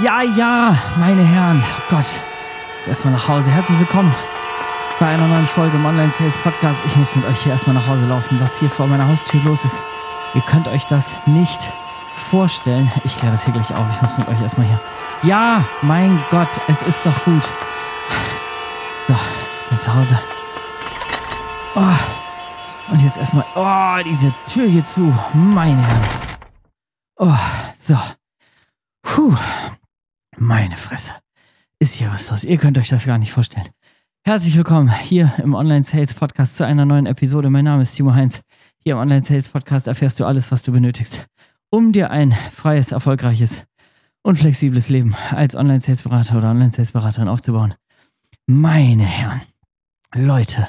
Ja, ja, meine Herren, oh Gott, jetzt erstmal nach Hause. Herzlich willkommen bei einer neuen Folge im Online Sales Podcast. Ich muss mit euch hier erstmal nach Hause laufen, was hier vor meiner Haustür los ist. Ihr könnt euch das nicht vorstellen. Ich kläre das hier gleich auf. Ich muss mit euch erstmal hier. Ja, mein Gott, es ist doch gut. So, ich bin zu Hause. Oh, und jetzt erstmal. Oh, diese Tür hier zu. Meine Herren. Oh, so. Puh. Meine Fresse. Ist hier was los? Ihr könnt euch das gar nicht vorstellen. Herzlich willkommen hier im Online Sales Podcast zu einer neuen Episode. Mein Name ist Timo Heinz. Hier im Online Sales Podcast erfährst du alles, was du benötigst, um dir ein freies, erfolgreiches und flexibles Leben als Online Sales Berater oder Online Sales Beraterin aufzubauen. Meine Herren, Leute,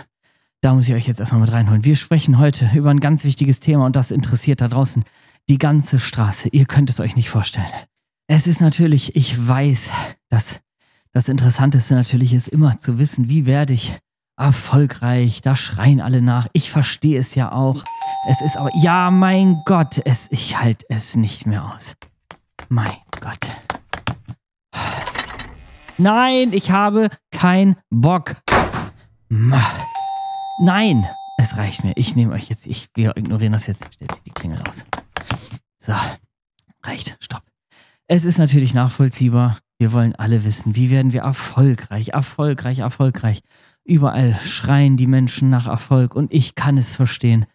da muss ich euch jetzt erstmal mit reinholen. Wir sprechen heute über ein ganz wichtiges Thema und das interessiert da draußen die ganze Straße. Ihr könnt es euch nicht vorstellen. Es ist natürlich, ich weiß, dass das Interessanteste natürlich ist immer zu wissen, wie werde ich erfolgreich. Da schreien alle nach. Ich verstehe es ja auch. Es ist aber, ja, mein Gott, es, ich halte es nicht mehr aus. Mein Gott. Nein, ich habe keinen Bock. Nein, es reicht mir. Ich nehme euch jetzt, ich, wir ignorieren das jetzt. Stellt sie die Klingel aus. So, reicht, stopp. Es ist natürlich nachvollziehbar. Wir wollen alle wissen, wie werden wir erfolgreich, erfolgreich, erfolgreich. Überall schreien die Menschen nach Erfolg und ich kann es verstehen.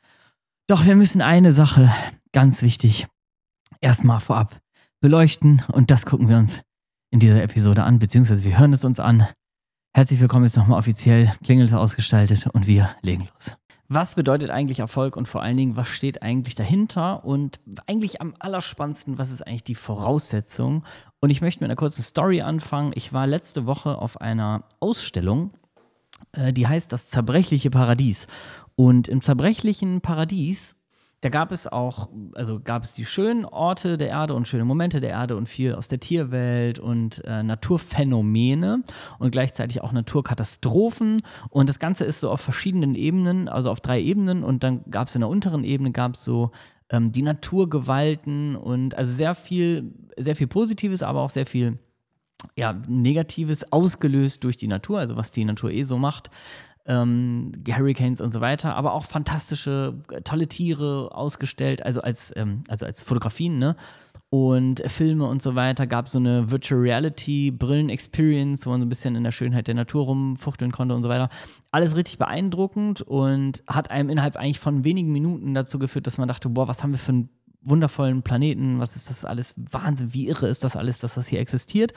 Doch wir müssen eine Sache, ganz wichtig, erstmal vorab beleuchten und das gucken wir uns in dieser Episode an, beziehungsweise wir hören es uns an. Herzlich willkommen jetzt nochmal offiziell, Klingel ist ausgestaltet und wir legen los was bedeutet eigentlich Erfolg und vor allen Dingen, was steht eigentlich dahinter und eigentlich am allerspannendsten, was ist eigentlich die Voraussetzung? Und ich möchte mit einer kurzen Story anfangen. Ich war letzte Woche auf einer Ausstellung, äh, die heißt Das zerbrechliche Paradies. Und im zerbrechlichen Paradies da gab es auch, also gab es die schönen Orte der Erde und schöne Momente der Erde und viel aus der Tierwelt und äh, Naturphänomene und gleichzeitig auch Naturkatastrophen. Und das Ganze ist so auf verschiedenen Ebenen, also auf drei Ebenen. Und dann gab es in der unteren Ebene gab es so ähm, die Naturgewalten und also sehr viel, sehr viel Positives, aber auch sehr viel ja, Negatives ausgelöst durch die Natur, also was die Natur eh so macht ähm, Hurricanes und so weiter, aber auch fantastische, äh, tolle Tiere ausgestellt, also als, ähm, also als Fotografien, ne? Und Filme und so weiter. Gab so eine Virtual Reality Brillen-Experience, wo man so ein bisschen in der Schönheit der Natur rumfuchteln konnte und so weiter. Alles richtig beeindruckend und hat einem innerhalb eigentlich von wenigen Minuten dazu geführt, dass man dachte, boah, was haben wir für einen wundervollen Planeten, was ist das alles, Wahnsinn, wie irre ist das alles, dass das hier existiert.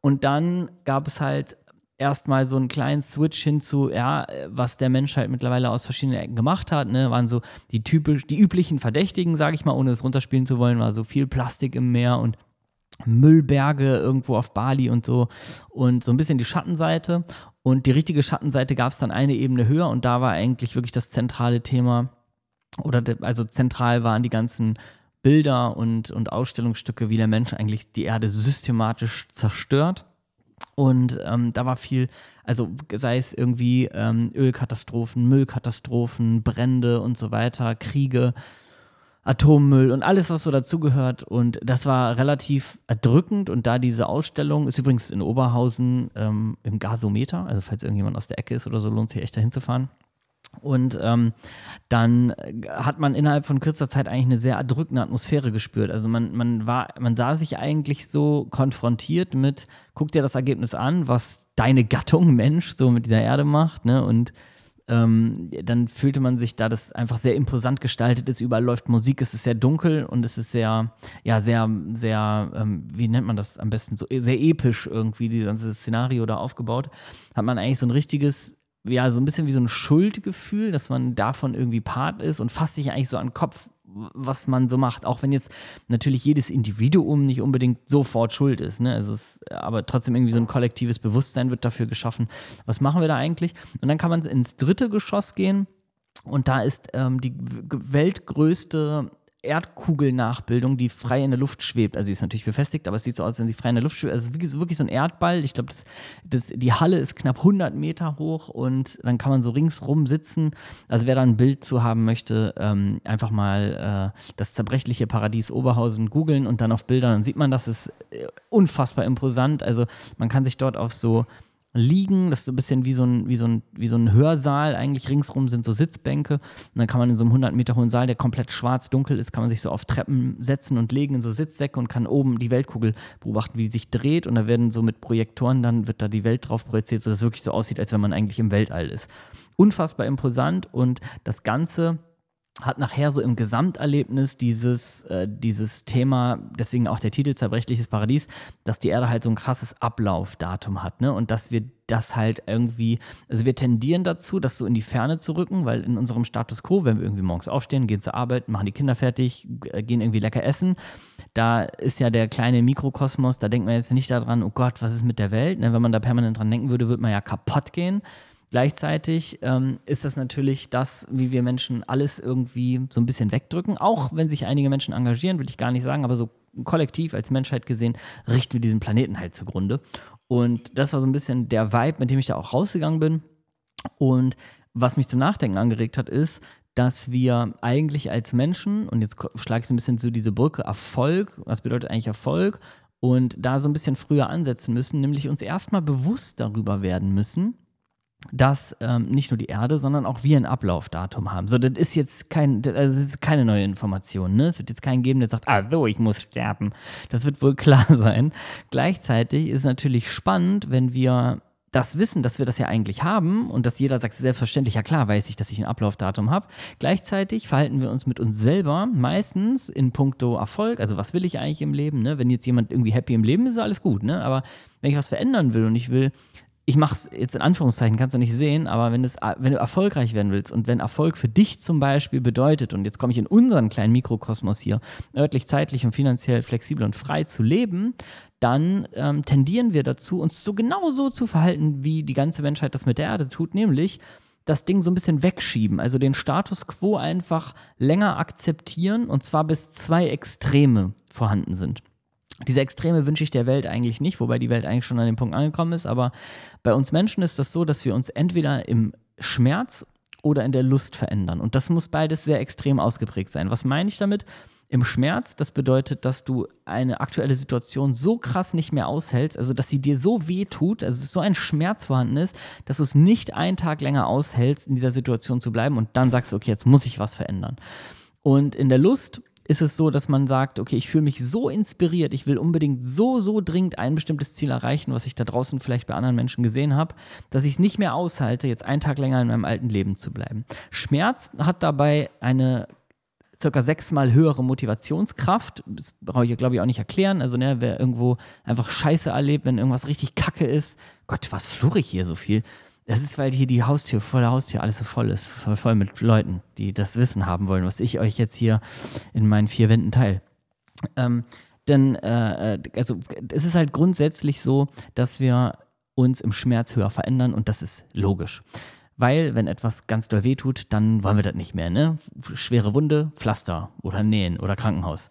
Und dann gab es halt erstmal so einen kleinen Switch hin zu, ja, was der Mensch halt mittlerweile aus verschiedenen Ecken gemacht hat, ne, waren so die typisch, die üblichen Verdächtigen, sage ich mal, ohne es runterspielen zu wollen, war so viel Plastik im Meer und Müllberge irgendwo auf Bali und so und so ein bisschen die Schattenseite. Und die richtige Schattenseite gab es dann eine Ebene höher und da war eigentlich wirklich das zentrale Thema oder de, also zentral waren die ganzen Bilder und, und Ausstellungsstücke, wie der Mensch eigentlich die Erde systematisch zerstört und ähm, da war viel, also sei es irgendwie ähm, Ölkatastrophen, Müllkatastrophen, Brände und so weiter, Kriege, Atommüll und alles, was so dazugehört. Und das war relativ erdrückend. Und da diese Ausstellung ist übrigens in Oberhausen ähm, im Gasometer, also falls irgendjemand aus der Ecke ist oder so, lohnt sich echt dahin zu fahren. Und ähm, dann hat man innerhalb von kürzer Zeit eigentlich eine sehr erdrückende Atmosphäre gespürt. Also man, man war, man sah sich eigentlich so konfrontiert mit, guck dir das Ergebnis an, was deine Gattung Mensch so mit dieser Erde macht, ne? Und ähm, dann fühlte man sich da, das einfach sehr imposant gestaltet ist. Überall läuft Musik, es ist sehr dunkel und es ist sehr, ja, sehr, sehr, ähm, wie nennt man das am besten, so sehr episch irgendwie, dieses Szenario da aufgebaut. Hat man eigentlich so ein richtiges ja, so ein bisschen wie so ein Schuldgefühl, dass man davon irgendwie Part ist und fasst sich eigentlich so an den Kopf, was man so macht. Auch wenn jetzt natürlich jedes Individuum nicht unbedingt sofort schuld ist. Ne? Also es, aber trotzdem irgendwie so ein kollektives Bewusstsein wird dafür geschaffen. Was machen wir da eigentlich? Und dann kann man ins dritte Geschoss gehen. Und da ist ähm, die weltgrößte Erdkugelnachbildung, die frei in der Luft schwebt. Also sie ist natürlich befestigt, aber es sieht so aus, wenn sie frei in der Luft schwebt. Also es ist wirklich so ein Erdball. Ich glaube, das, das, die Halle ist knapp 100 Meter hoch und dann kann man so ringsrum sitzen. Also wer da ein Bild zu haben möchte, ähm, einfach mal äh, das zerbrechliche Paradies Oberhausen googeln und dann auf Bildern, dann sieht man, das ist äh, unfassbar imposant. Also man kann sich dort auf so liegen. Das ist so ein bisschen wie so ein, wie so ein, wie so ein Hörsaal. Eigentlich ringsrum sind so Sitzbänke. Und dann kann man in so einem 100 Meter hohen Saal, der komplett schwarz-dunkel ist, kann man sich so auf Treppen setzen und legen in so Sitzsäcke und kann oben die Weltkugel beobachten, wie die sich dreht. Und da werden so mit Projektoren dann, wird da die Welt drauf projiziert, sodass es wirklich so aussieht, als wenn man eigentlich im Weltall ist. Unfassbar imposant und das Ganze hat nachher so im Gesamterlebnis dieses, äh, dieses Thema, deswegen auch der Titel Zerbrechliches Paradies, dass die Erde halt so ein krasses Ablaufdatum hat, ne? Und dass wir das halt irgendwie, also wir tendieren dazu, das so in die Ferne zu rücken, weil in unserem Status quo, wenn wir irgendwie morgens aufstehen, gehen zur Arbeit, machen die Kinder fertig, äh, gehen irgendwie lecker essen, da ist ja der kleine Mikrokosmos, da denkt man jetzt nicht daran, oh Gott, was ist mit der Welt? Ne? Wenn man da permanent dran denken würde, würde man ja kaputt gehen. Gleichzeitig ähm, ist das natürlich das, wie wir Menschen alles irgendwie so ein bisschen wegdrücken. Auch wenn sich einige Menschen engagieren, will ich gar nicht sagen, aber so kollektiv als Menschheit gesehen richten wir diesen Planeten halt zugrunde. Und das war so ein bisschen der Vibe, mit dem ich da auch rausgegangen bin. Und was mich zum Nachdenken angeregt hat, ist, dass wir eigentlich als Menschen, und jetzt schlage ich so ein bisschen zu diese Brücke, Erfolg, was bedeutet eigentlich Erfolg? Und da so ein bisschen früher ansetzen müssen, nämlich uns erstmal bewusst darüber werden müssen, dass ähm, nicht nur die Erde, sondern auch wir ein Ablaufdatum haben. So, das ist jetzt kein, das ist keine neue Information. Ne? Es wird jetzt keinen geben, der sagt, ah so, ich muss sterben. Das wird wohl klar sein. Gleichzeitig ist es natürlich spannend, wenn wir das wissen, dass wir das ja eigentlich haben und dass jeder sagt, selbstverständlich, ja klar, weiß ich, dass ich ein Ablaufdatum habe. Gleichzeitig verhalten wir uns mit uns selber meistens in puncto Erfolg, also was will ich eigentlich im Leben, ne? Wenn jetzt jemand irgendwie happy im Leben ist, ist alles gut, ne? Aber wenn ich was verändern will und ich will ich mache es jetzt in Anführungszeichen, kannst du nicht sehen, aber wenn, das, wenn du erfolgreich werden willst und wenn Erfolg für dich zum Beispiel bedeutet, und jetzt komme ich in unseren kleinen Mikrokosmos hier, örtlich, zeitlich und finanziell flexibel und frei zu leben, dann ähm, tendieren wir dazu, uns so genau so zu verhalten, wie die ganze Menschheit das mit der Erde tut, nämlich das Ding so ein bisschen wegschieben, also den Status quo einfach länger akzeptieren und zwar bis zwei Extreme vorhanden sind. Diese Extreme wünsche ich der Welt eigentlich nicht, wobei die Welt eigentlich schon an dem Punkt angekommen ist. Aber bei uns Menschen ist das so, dass wir uns entweder im Schmerz oder in der Lust verändern. Und das muss beides sehr extrem ausgeprägt sein. Was meine ich damit? Im Schmerz, das bedeutet, dass du eine aktuelle Situation so krass nicht mehr aushältst, also dass sie dir so weh tut, also so ein Schmerz vorhanden ist, dass du es nicht einen Tag länger aushältst, in dieser Situation zu bleiben und dann sagst, okay, jetzt muss ich was verändern. Und in der Lust ist es so, dass man sagt, okay, ich fühle mich so inspiriert, ich will unbedingt so, so dringend ein bestimmtes Ziel erreichen, was ich da draußen vielleicht bei anderen Menschen gesehen habe, dass ich es nicht mehr aushalte, jetzt einen Tag länger in meinem alten Leben zu bleiben. Schmerz hat dabei eine circa sechsmal höhere Motivationskraft. Das brauche ich, glaube ich, auch nicht erklären. Also, ne, wer irgendwo einfach Scheiße erlebt, wenn irgendwas richtig kacke ist, Gott, was flurre ich hier so viel? Das ist, weil hier die Haustür, vor Haustür alles so voll ist, voll, voll mit Leuten, die das Wissen haben wollen, was ich euch jetzt hier in meinen vier Wänden teile. Ähm, denn, äh, äh, also, es ist halt grundsätzlich so, dass wir uns im Schmerz höher verändern und das ist logisch. Weil, wenn etwas ganz doll wehtut, dann wollen wir das nicht mehr, ne? Schwere Wunde, Pflaster oder Nähen oder Krankenhaus.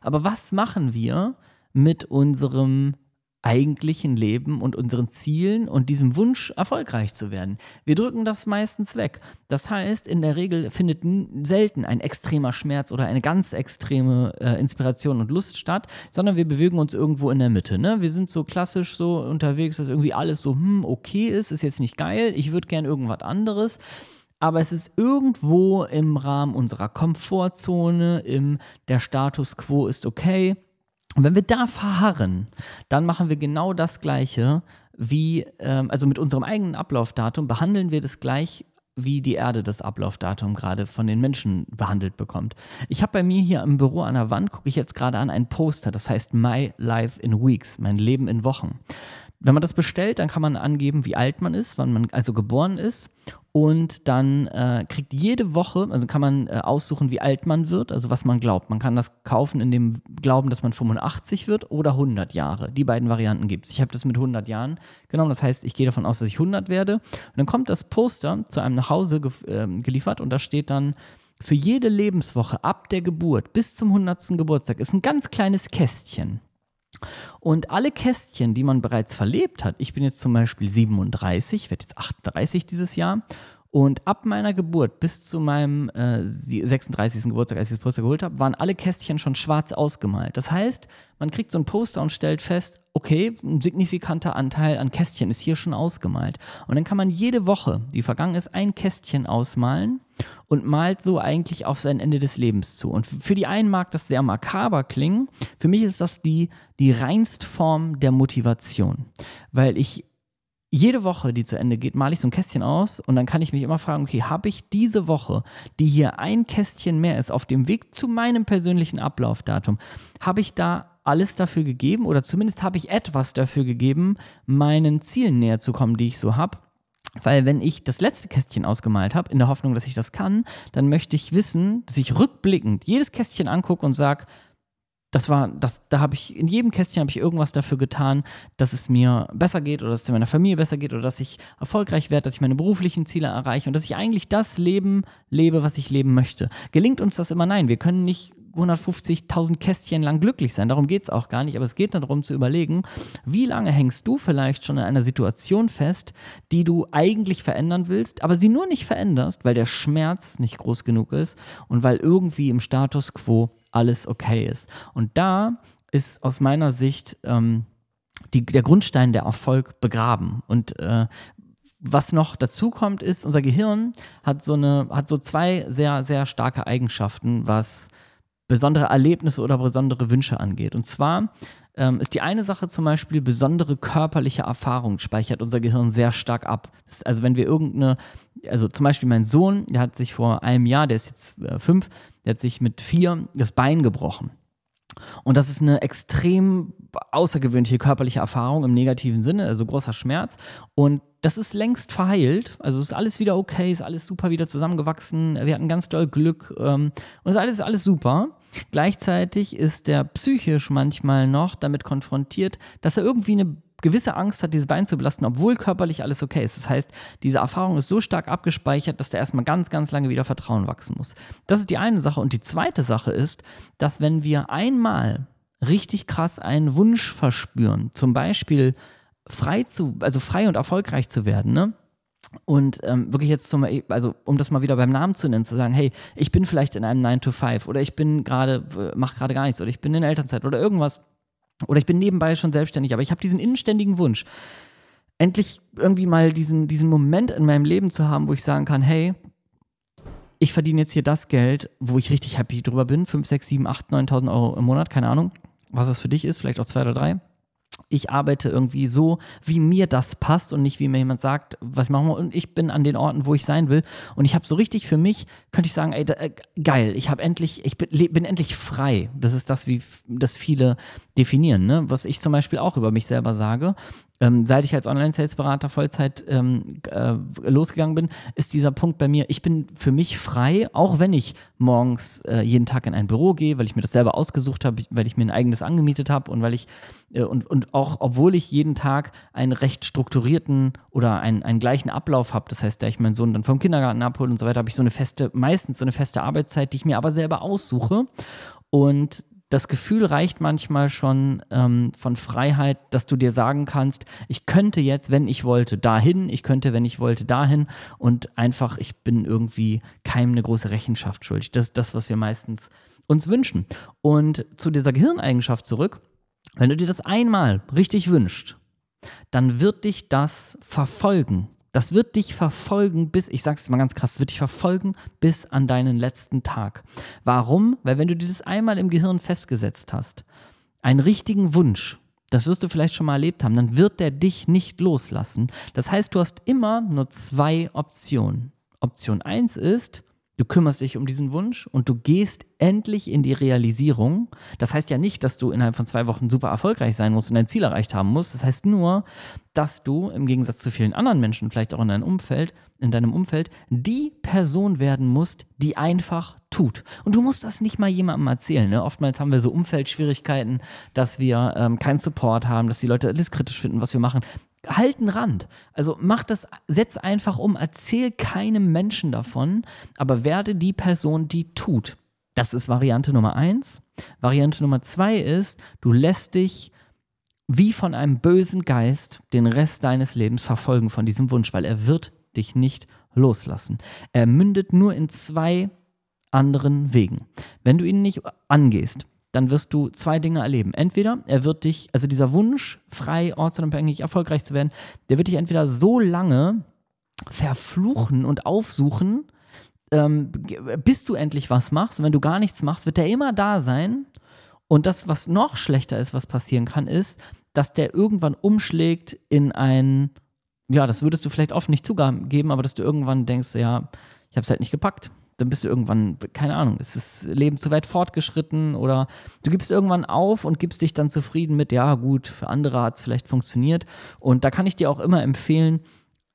Aber was machen wir mit unserem eigentlichen Leben und unseren Zielen und diesem Wunsch, erfolgreich zu werden. Wir drücken das meistens weg. Das heißt, in der Regel findet selten ein extremer Schmerz oder eine ganz extreme äh, Inspiration und Lust statt, sondern wir bewegen uns irgendwo in der Mitte. Ne? Wir sind so klassisch so unterwegs, dass irgendwie alles so, hm, okay ist, ist jetzt nicht geil, ich würde gern irgendwas anderes aber es ist irgendwo im Rahmen unserer Komfortzone, im der Status quo ist okay. Und wenn wir da verharren, dann machen wir genau das Gleiche wie, ähm, also mit unserem eigenen Ablaufdatum behandeln wir das gleich wie die Erde das Ablaufdatum gerade von den Menschen behandelt bekommt. Ich habe bei mir hier im Büro an der Wand, gucke ich jetzt gerade an, ein Poster, das heißt My Life in Weeks, mein Leben in Wochen. Wenn man das bestellt, dann kann man angeben, wie alt man ist, wann man also geboren ist. Und dann äh, kriegt jede Woche, also kann man äh, aussuchen, wie alt man wird, also was man glaubt. Man kann das kaufen in dem Glauben, dass man 85 wird oder 100 Jahre. Die beiden Varianten gibt es. Ich habe das mit 100 Jahren genommen. Das heißt, ich gehe davon aus, dass ich 100 werde. Und dann kommt das Poster zu einem nach Hause ge äh, geliefert und da steht dann für jede Lebenswoche ab der Geburt bis zum 100. Geburtstag ist ein ganz kleines Kästchen. Und alle Kästchen, die man bereits verlebt hat, ich bin jetzt zum Beispiel 37, werde jetzt 38 dieses Jahr, und ab meiner Geburt bis zu meinem äh, 36. Geburtstag, als ich das Poster geholt habe, waren alle Kästchen schon schwarz ausgemalt. Das heißt, man kriegt so ein Poster und stellt fest, okay, ein signifikanter Anteil an Kästchen ist hier schon ausgemalt. Und dann kann man jede Woche, die vergangen ist, ein Kästchen ausmalen und malt so eigentlich auf sein Ende des Lebens zu. Und für die einen mag das sehr makaber klingen. Für mich ist das die, die reinst Form der Motivation. Weil ich jede Woche, die zu Ende geht, male ich so ein Kästchen aus und dann kann ich mich immer fragen, okay, habe ich diese Woche, die hier ein Kästchen mehr ist, auf dem Weg zu meinem persönlichen Ablaufdatum, habe ich da alles dafür gegeben oder zumindest habe ich etwas dafür gegeben, meinen Zielen näher zu kommen, die ich so habe. Weil wenn ich das letzte Kästchen ausgemalt habe, in der Hoffnung, dass ich das kann, dann möchte ich wissen, dass ich rückblickend jedes Kästchen angucke und sage, das war, das, da habe ich, in jedem Kästchen habe ich irgendwas dafür getan, dass es mir besser geht oder dass es meiner Familie besser geht oder dass ich erfolgreich werde, dass ich meine beruflichen Ziele erreiche und dass ich eigentlich das Leben lebe, was ich leben möchte. Gelingt uns das immer? Nein, wir können nicht 150.000 Kästchen lang glücklich sein. Darum geht es auch gar nicht. Aber es geht darum zu überlegen, wie lange hängst du vielleicht schon in einer Situation fest, die du eigentlich verändern willst, aber sie nur nicht veränderst, weil der Schmerz nicht groß genug ist und weil irgendwie im Status quo alles okay ist. Und da ist aus meiner Sicht ähm, die, der Grundstein der Erfolg begraben. Und äh, was noch dazu kommt, ist, unser Gehirn hat so, eine, hat so zwei sehr, sehr starke Eigenschaften, was besondere Erlebnisse oder besondere Wünsche angeht. Und zwar ähm, ist die eine Sache zum Beispiel besondere körperliche Erfahrung speichert unser Gehirn sehr stark ab. Also wenn wir irgendeine, also zum Beispiel mein Sohn, der hat sich vor einem Jahr, der ist jetzt äh, fünf, der hat sich mit vier das Bein gebrochen. Und das ist eine extrem außergewöhnliche körperliche Erfahrung im negativen Sinne, also großer Schmerz. Und das ist längst verheilt. Also ist alles wieder okay, ist alles super wieder zusammengewachsen. Wir hatten ganz doll Glück ähm, und ist alles, alles super. Gleichzeitig ist der psychisch manchmal noch damit konfrontiert, dass er irgendwie eine gewisse Angst hat, dieses Bein zu belasten, obwohl körperlich alles okay ist. Das heißt, diese Erfahrung ist so stark abgespeichert, dass da erstmal ganz, ganz lange wieder Vertrauen wachsen muss. Das ist die eine Sache. Und die zweite Sache ist, dass wenn wir einmal richtig krass einen Wunsch verspüren, zum Beispiel frei zu, also frei und erfolgreich zu werden, ne? Und ähm, wirklich jetzt zum, also um das mal wieder beim Namen zu nennen, zu sagen, hey, ich bin vielleicht in einem 9 to 5 oder ich bin gerade, mache gerade gar nichts oder ich bin in Elternzeit oder irgendwas oder ich bin nebenbei schon selbstständig, aber ich habe diesen innenständigen Wunsch, endlich irgendwie mal diesen, diesen Moment in meinem Leben zu haben, wo ich sagen kann, hey, ich verdiene jetzt hier das Geld, wo ich richtig happy drüber bin, 5, 6, 7, 8, 9.000 Euro im Monat, keine Ahnung, was das für dich ist, vielleicht auch zwei oder drei ich arbeite irgendwie so, wie mir das passt und nicht wie mir jemand sagt, was machen wir. Und ich bin an den Orten, wo ich sein will. Und ich habe so richtig für mich, könnte ich sagen, ey, da, äh, geil, ich habe endlich, ich bin, bin, endlich frei. Das ist das, wie das viele definieren, ne? Was ich zum Beispiel auch über mich selber sage ähm, seit ich als Online-Sales-Berater Vollzeit ähm, äh, losgegangen bin, ist dieser Punkt bei mir, ich bin für mich frei, auch wenn ich morgens äh, jeden Tag in ein Büro gehe, weil ich mir das selber ausgesucht habe, weil ich mir ein eigenes angemietet habe und weil ich, äh, und, und auch obwohl ich jeden Tag einen recht strukturierten oder einen, einen gleichen Ablauf habe, das heißt, da ich meinen Sohn dann vom Kindergarten abhole und so weiter, habe ich so eine feste, meistens so eine feste Arbeitszeit, die ich mir aber selber aussuche. Und das Gefühl reicht manchmal schon ähm, von Freiheit, dass du dir sagen kannst, ich könnte jetzt, wenn ich wollte, dahin, ich könnte, wenn ich wollte, dahin und einfach, ich bin irgendwie keinem eine große Rechenschaft schuldig. Das ist das, was wir meistens uns wünschen. Und zu dieser Gehirneigenschaft zurück, wenn du dir das einmal richtig wünschst, dann wird dich das verfolgen. Das wird dich verfolgen bis, ich sag's mal ganz krass, wird dich verfolgen bis an deinen letzten Tag. Warum? Weil wenn du dir das einmal im Gehirn festgesetzt hast, einen richtigen Wunsch, das wirst du vielleicht schon mal erlebt haben, dann wird der dich nicht loslassen. Das heißt, du hast immer nur zwei Optionen. Option 1 ist, Du kümmerst dich um diesen Wunsch und du gehst endlich in die Realisierung. Das heißt ja nicht, dass du innerhalb von zwei Wochen super erfolgreich sein musst und dein Ziel erreicht haben musst. Das heißt nur, dass du im Gegensatz zu vielen anderen Menschen, vielleicht auch in deinem Umfeld, in deinem Umfeld, die Person werden musst, die einfach tut. Und du musst das nicht mal jemandem erzählen. Ne? Oftmals haben wir so Umfeldschwierigkeiten, dass wir ähm, keinen Support haben, dass die Leute alles kritisch finden, was wir machen halt einen Rand. Also mach das, setz einfach um, erzähl keinem Menschen davon, aber werde die Person, die tut. Das ist Variante Nummer eins. Variante Nummer zwei ist, du lässt dich wie von einem bösen Geist den Rest deines Lebens verfolgen von diesem Wunsch, weil er wird dich nicht loslassen. Er mündet nur in zwei anderen Wegen. Wenn du ihn nicht angehst, dann wirst du zwei Dinge erleben. Entweder er wird dich, also dieser Wunsch, frei, ortsunabhängig, erfolgreich zu werden, der wird dich entweder so lange verfluchen und aufsuchen, ähm, bis du endlich was machst. Und wenn du gar nichts machst, wird der immer da sein. Und das, was noch schlechter ist, was passieren kann, ist, dass der irgendwann umschlägt in ein, ja, das würdest du vielleicht oft nicht zugeben, aber dass du irgendwann denkst, ja, ich habe es halt nicht gepackt dann bist du irgendwann, keine Ahnung, ist das Leben zu weit fortgeschritten oder du gibst irgendwann auf und gibst dich dann zufrieden mit, ja gut, für andere hat es vielleicht funktioniert. Und da kann ich dir auch immer empfehlen,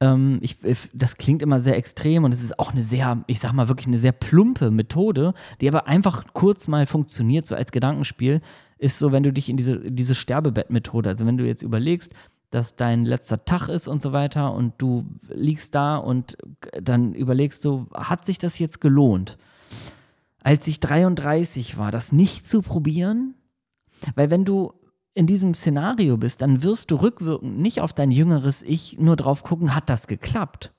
ähm, ich, das klingt immer sehr extrem und es ist auch eine sehr, ich sag mal wirklich eine sehr plumpe Methode, die aber einfach kurz mal funktioniert, so als Gedankenspiel, ist so, wenn du dich in diese, diese Sterbebettmethode, also wenn du jetzt überlegst, dass dein letzter Tag ist und so weiter und du liegst da und dann überlegst du, hat sich das jetzt gelohnt? Als ich 33 war, das nicht zu probieren? Weil wenn du in diesem Szenario bist, dann wirst du rückwirkend nicht auf dein jüngeres Ich nur drauf gucken, hat das geklappt?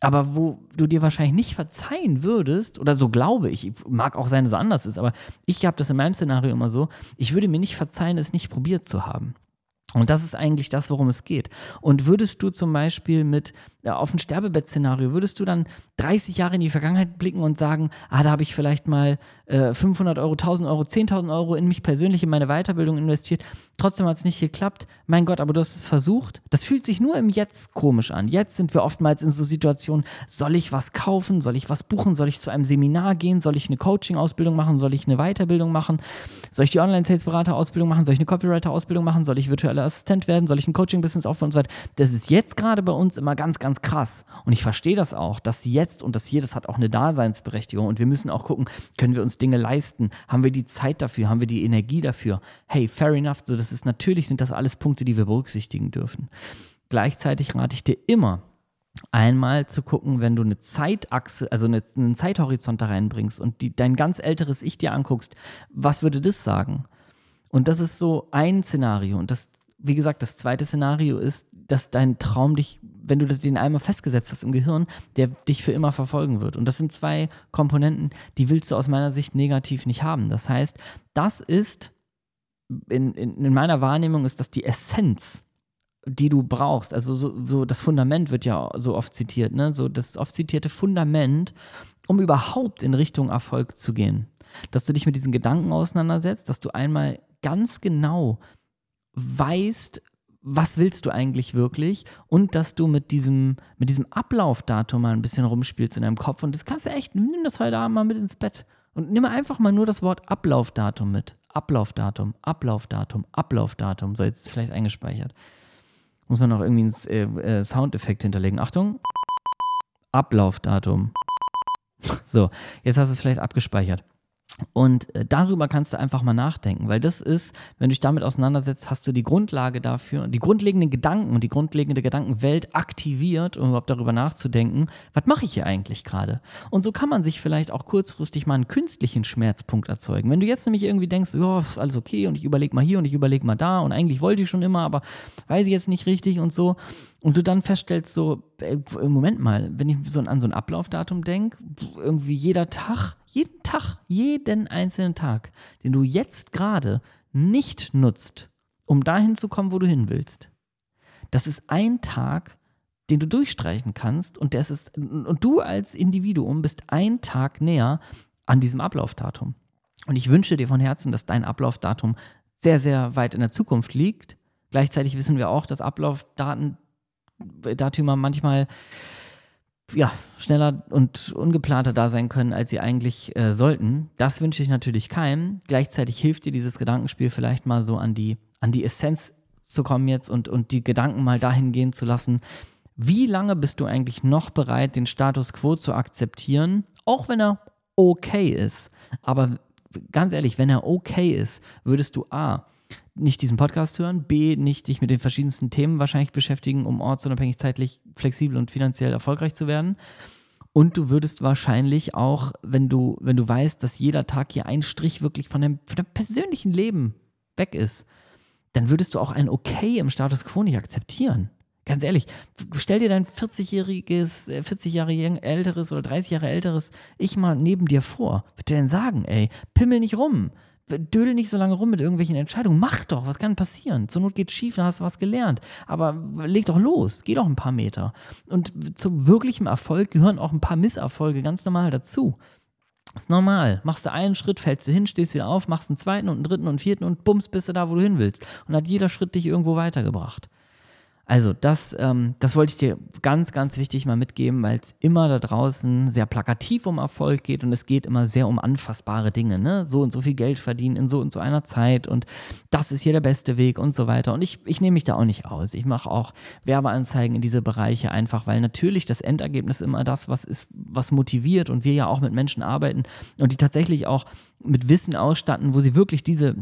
Aber wo du dir wahrscheinlich nicht verzeihen würdest, oder so glaube ich, mag auch sein, dass es anders ist, aber ich habe das in meinem Szenario immer so, ich würde mir nicht verzeihen, es nicht probiert zu haben. Und das ist eigentlich das, worum es geht. Und würdest du zum Beispiel mit ja, auf ein Sterbebett-Szenario, würdest du dann 30 Jahre in die Vergangenheit blicken und sagen, ah, da habe ich vielleicht mal äh, 500 Euro, 1000 Euro, 10.000 Euro in mich persönlich, in meine Weiterbildung investiert, trotzdem hat es nicht geklappt. Mein Gott, aber du hast es versucht. Das fühlt sich nur im Jetzt komisch an. Jetzt sind wir oftmals in so Situationen, soll ich was kaufen, soll ich was buchen, soll ich zu einem Seminar gehen, soll ich eine Coaching-Ausbildung machen, soll ich eine Weiterbildung machen, soll ich die Online-Sales-Berater-Ausbildung machen, soll ich eine Copywriter-Ausbildung machen, soll ich virtuelle Assistent werden, soll ich ein Coaching-Business aufbauen und so weiter. Das ist jetzt gerade bei uns immer ganz, ganz krass. Und ich verstehe das auch, dass jetzt und das hier, das hat auch eine Daseinsberechtigung. Und wir müssen auch gucken, können wir uns Dinge leisten? Haben wir die Zeit dafür? Haben wir die Energie dafür? Hey, fair enough. So, das ist natürlich, sind das alles Punkte, die wir berücksichtigen dürfen. Gleichzeitig rate ich dir immer, einmal zu gucken, wenn du eine Zeitachse, also eine, einen Zeithorizont da reinbringst und die, dein ganz älteres Ich dir anguckst, was würde das sagen? Und das ist so ein Szenario. Und das, wie gesagt, das zweite Szenario ist, dass dein Traum dich, wenn du den einmal festgesetzt hast im Gehirn, der dich für immer verfolgen wird. Und das sind zwei Komponenten, die willst du aus meiner Sicht negativ nicht haben. Das heißt, das ist, in, in, in meiner Wahrnehmung ist das die Essenz die du brauchst. Also so, so, das Fundament wird ja so oft zitiert, ne? So das oft zitierte Fundament, um überhaupt in Richtung Erfolg zu gehen. Dass du dich mit diesen Gedanken auseinandersetzt, dass du einmal ganz genau weißt, was willst du eigentlich wirklich und dass du mit diesem, mit diesem Ablaufdatum mal ein bisschen rumspielst in deinem Kopf und das kannst du echt, nimm das heute Abend mal mit ins Bett und nimm einfach mal nur das Wort Ablaufdatum mit. Ablaufdatum, Ablaufdatum, Ablaufdatum. So, jetzt ist es vielleicht eingespeichert. Muss man noch irgendwie einen äh, äh, Soundeffekt hinterlegen. Achtung. Ablaufdatum. So, jetzt hast du es vielleicht abgespeichert. Und äh, darüber kannst du einfach mal nachdenken, weil das ist, wenn du dich damit auseinandersetzt, hast du die Grundlage dafür, die grundlegenden Gedanken und die grundlegende Gedankenwelt aktiviert, um überhaupt darüber nachzudenken, was mache ich hier eigentlich gerade? Und so kann man sich vielleicht auch kurzfristig mal einen künstlichen Schmerzpunkt erzeugen. Wenn du jetzt nämlich irgendwie denkst, ja, ist alles okay und ich überlege mal hier und ich überlege mal da und eigentlich wollte ich schon immer, aber weiß ich jetzt nicht richtig und so, und du dann feststellst, so, äh, Moment mal, wenn ich so an so ein Ablaufdatum denke, irgendwie jeder Tag, jeden Tag, jeden einzelnen Tag, den du jetzt gerade nicht nutzt, um dahin zu kommen, wo du hin willst, das ist ein Tag, den du durchstreichen kannst und das ist, und du als Individuum bist ein Tag näher an diesem Ablaufdatum. Und ich wünsche dir von Herzen, dass dein Ablaufdatum sehr, sehr weit in der Zukunft liegt. Gleichzeitig wissen wir auch, dass Ablaufdaten Datümer manchmal ja, schneller und ungeplanter da sein können, als sie eigentlich äh, sollten. Das wünsche ich natürlich keinem. Gleichzeitig hilft dir dieses Gedankenspiel vielleicht mal so an die, an die Essenz zu kommen jetzt und, und die Gedanken mal dahin gehen zu lassen. Wie lange bist du eigentlich noch bereit, den Status quo zu akzeptieren, auch wenn er okay ist? Aber ganz ehrlich, wenn er okay ist, würdest du A, nicht diesen Podcast hören, B, nicht dich mit den verschiedensten Themen wahrscheinlich beschäftigen, um ortsunabhängig, zeitlich, flexibel und finanziell erfolgreich zu werden. Und du würdest wahrscheinlich auch, wenn du, wenn du weißt, dass jeder Tag hier ein Strich wirklich von deinem, von deinem persönlichen Leben weg ist, dann würdest du auch ein Okay im Status quo nicht akzeptieren. Ganz ehrlich, stell dir dein 40-jähriges, 40 äh, Jahre älteres oder 30 Jahre älteres Ich mal neben dir vor. Bitte denn sagen, ey, pimmel nicht rum. Dödel nicht so lange rum mit irgendwelchen Entscheidungen. Mach doch, was kann passieren? Zur Not geht schief, dann hast du was gelernt. Aber leg doch los, geh doch ein paar Meter. Und zum wirklichen Erfolg gehören auch ein paar Misserfolge ganz normal dazu. Ist normal. Machst du einen Schritt, fällst du hin, stehst wieder auf, machst einen zweiten und einen dritten und einen vierten und bums, bist du da, wo du hin willst. Und hat jeder Schritt dich irgendwo weitergebracht. Also das, ähm, das wollte ich dir ganz, ganz wichtig mal mitgeben, weil es immer da draußen sehr plakativ um Erfolg geht und es geht immer sehr um anfassbare Dinge. Ne? So und so viel Geld verdienen in so und so einer Zeit und das ist hier der beste Weg und so weiter. Und ich, ich nehme mich da auch nicht aus. Ich mache auch Werbeanzeigen in diese Bereiche einfach, weil natürlich das Endergebnis immer das, was ist, was motiviert und wir ja auch mit Menschen arbeiten und die tatsächlich auch mit Wissen ausstatten, wo sie wirklich diese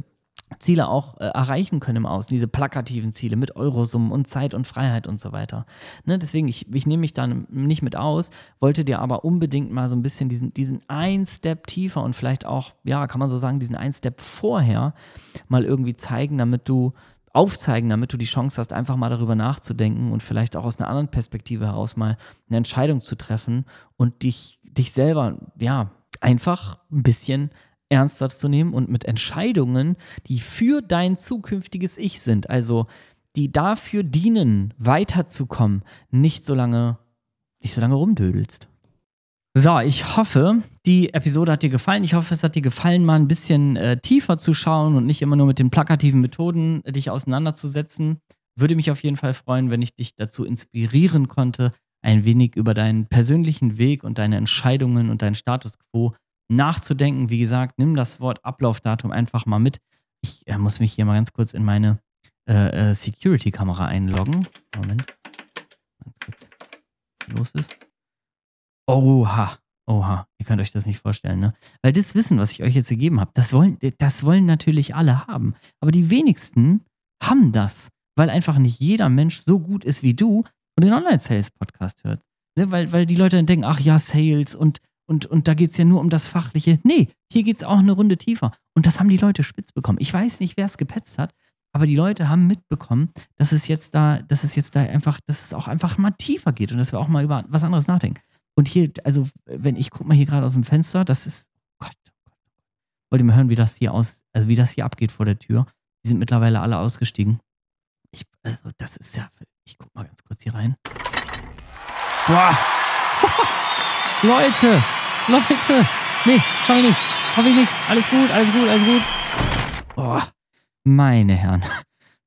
Ziele auch äh, erreichen können im Außen, diese plakativen Ziele mit Eurosummen und Zeit und Freiheit und so weiter. Ne, deswegen, ich, ich nehme mich da nicht mit aus, wollte dir aber unbedingt mal so ein bisschen diesen, diesen ein Step tiefer und vielleicht auch, ja, kann man so sagen, diesen ein Step vorher mal irgendwie zeigen, damit du aufzeigen, damit du die Chance hast, einfach mal darüber nachzudenken und vielleicht auch aus einer anderen Perspektive heraus mal eine Entscheidung zu treffen und dich, dich selber, ja, einfach ein bisschen ernster zu nehmen und mit Entscheidungen, die für dein zukünftiges Ich sind, also die dafür dienen, weiterzukommen, nicht so lange, nicht so lange rumdödelst. So, ich hoffe, die Episode hat dir gefallen. Ich hoffe, es hat dir gefallen, mal ein bisschen äh, tiefer zu schauen und nicht immer nur mit den plakativen Methoden äh, dich auseinanderzusetzen. Würde mich auf jeden Fall freuen, wenn ich dich dazu inspirieren konnte, ein wenig über deinen persönlichen Weg und deine Entscheidungen und deinen Status quo nachzudenken. Wie gesagt, nimm das Wort Ablaufdatum einfach mal mit. Ich äh, muss mich hier mal ganz kurz in meine äh, äh, Security-Kamera einloggen. Moment. Ganz kurz. Los ist. Oha. Oha. Ihr könnt euch das nicht vorstellen, ne? Weil das Wissen, was ich euch jetzt gegeben habe, das wollen, das wollen natürlich alle haben. Aber die wenigsten haben das, weil einfach nicht jeder Mensch so gut ist wie du und den Online-Sales-Podcast hört. Ne? Weil, weil die Leute dann denken, ach ja, Sales und und, und da geht es ja nur um das Fachliche. Nee, hier geht es auch eine Runde tiefer. Und das haben die Leute spitz bekommen. Ich weiß nicht, wer es gepetzt hat, aber die Leute haben mitbekommen, dass es jetzt da, dass es jetzt da einfach, dass es auch einfach mal tiefer geht und dass wir auch mal über was anderes nachdenken. Und hier, also, wenn ich gucke mal hier gerade aus dem Fenster, das ist, Gott, oh Gott. Oh wollt ihr mal hören, wie das hier aus, also wie das hier abgeht vor der Tür? Die sind mittlerweile alle ausgestiegen. Ich, also, das ist ja, ich guck mal ganz kurz hier rein. Boah! Leute, Leute. Nee, schau ich nicht. Schau ich nicht. Alles gut, alles gut, alles gut. Oh, meine Herren.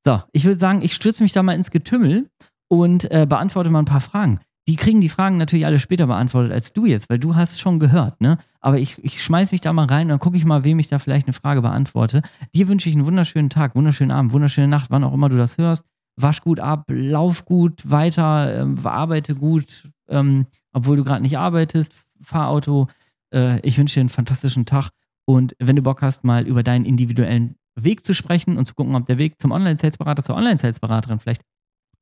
So, ich würde sagen, ich stürze mich da mal ins Getümmel und äh, beantworte mal ein paar Fragen. Die kriegen die Fragen natürlich alle später beantwortet als du jetzt, weil du hast schon gehört, ne? Aber ich, ich schmeiß mich da mal rein und dann gucke ich mal, wem ich da vielleicht eine Frage beantworte. Dir wünsche ich einen wunderschönen Tag, wunderschönen Abend, wunderschöne Nacht, wann auch immer du das hörst. Wasch gut ab, lauf gut weiter, ähm, arbeite gut, ähm, obwohl du gerade nicht arbeitest, fahr Auto. Äh, ich wünsche dir einen fantastischen Tag und wenn du Bock hast, mal über deinen individuellen Weg zu sprechen und zu gucken, ob der Weg zum Online-Sales-Berater, zur Online-Sales-Beraterin vielleicht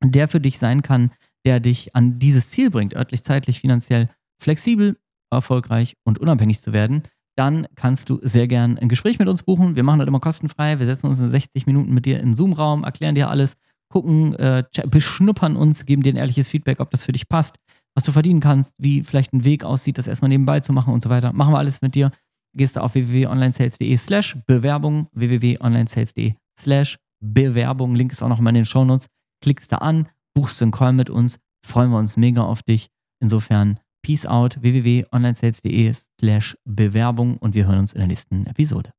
der für dich sein kann, der dich an dieses Ziel bringt, örtlich, zeitlich, finanziell flexibel, erfolgreich und unabhängig zu werden, dann kannst du sehr gern ein Gespräch mit uns buchen. Wir machen das immer kostenfrei. Wir setzen uns in 60 Minuten mit dir in Zoom-Raum, erklären dir alles, gucken, äh, beschnuppern uns, geben dir ein ehrliches Feedback, ob das für dich passt was du verdienen kannst, wie vielleicht ein Weg aussieht, das erstmal nebenbei zu machen und so weiter. Machen wir alles mit dir. Gehst du auf www.onlinesales.de slash Bewerbung, www.onlinesales.de slash Bewerbung. Link ist auch noch mal in den Shownotes. Klickst da an, buchst einen Call mit uns. Freuen wir uns mega auf dich. Insofern, peace out, www.onlinesales.de slash Bewerbung und wir hören uns in der nächsten Episode.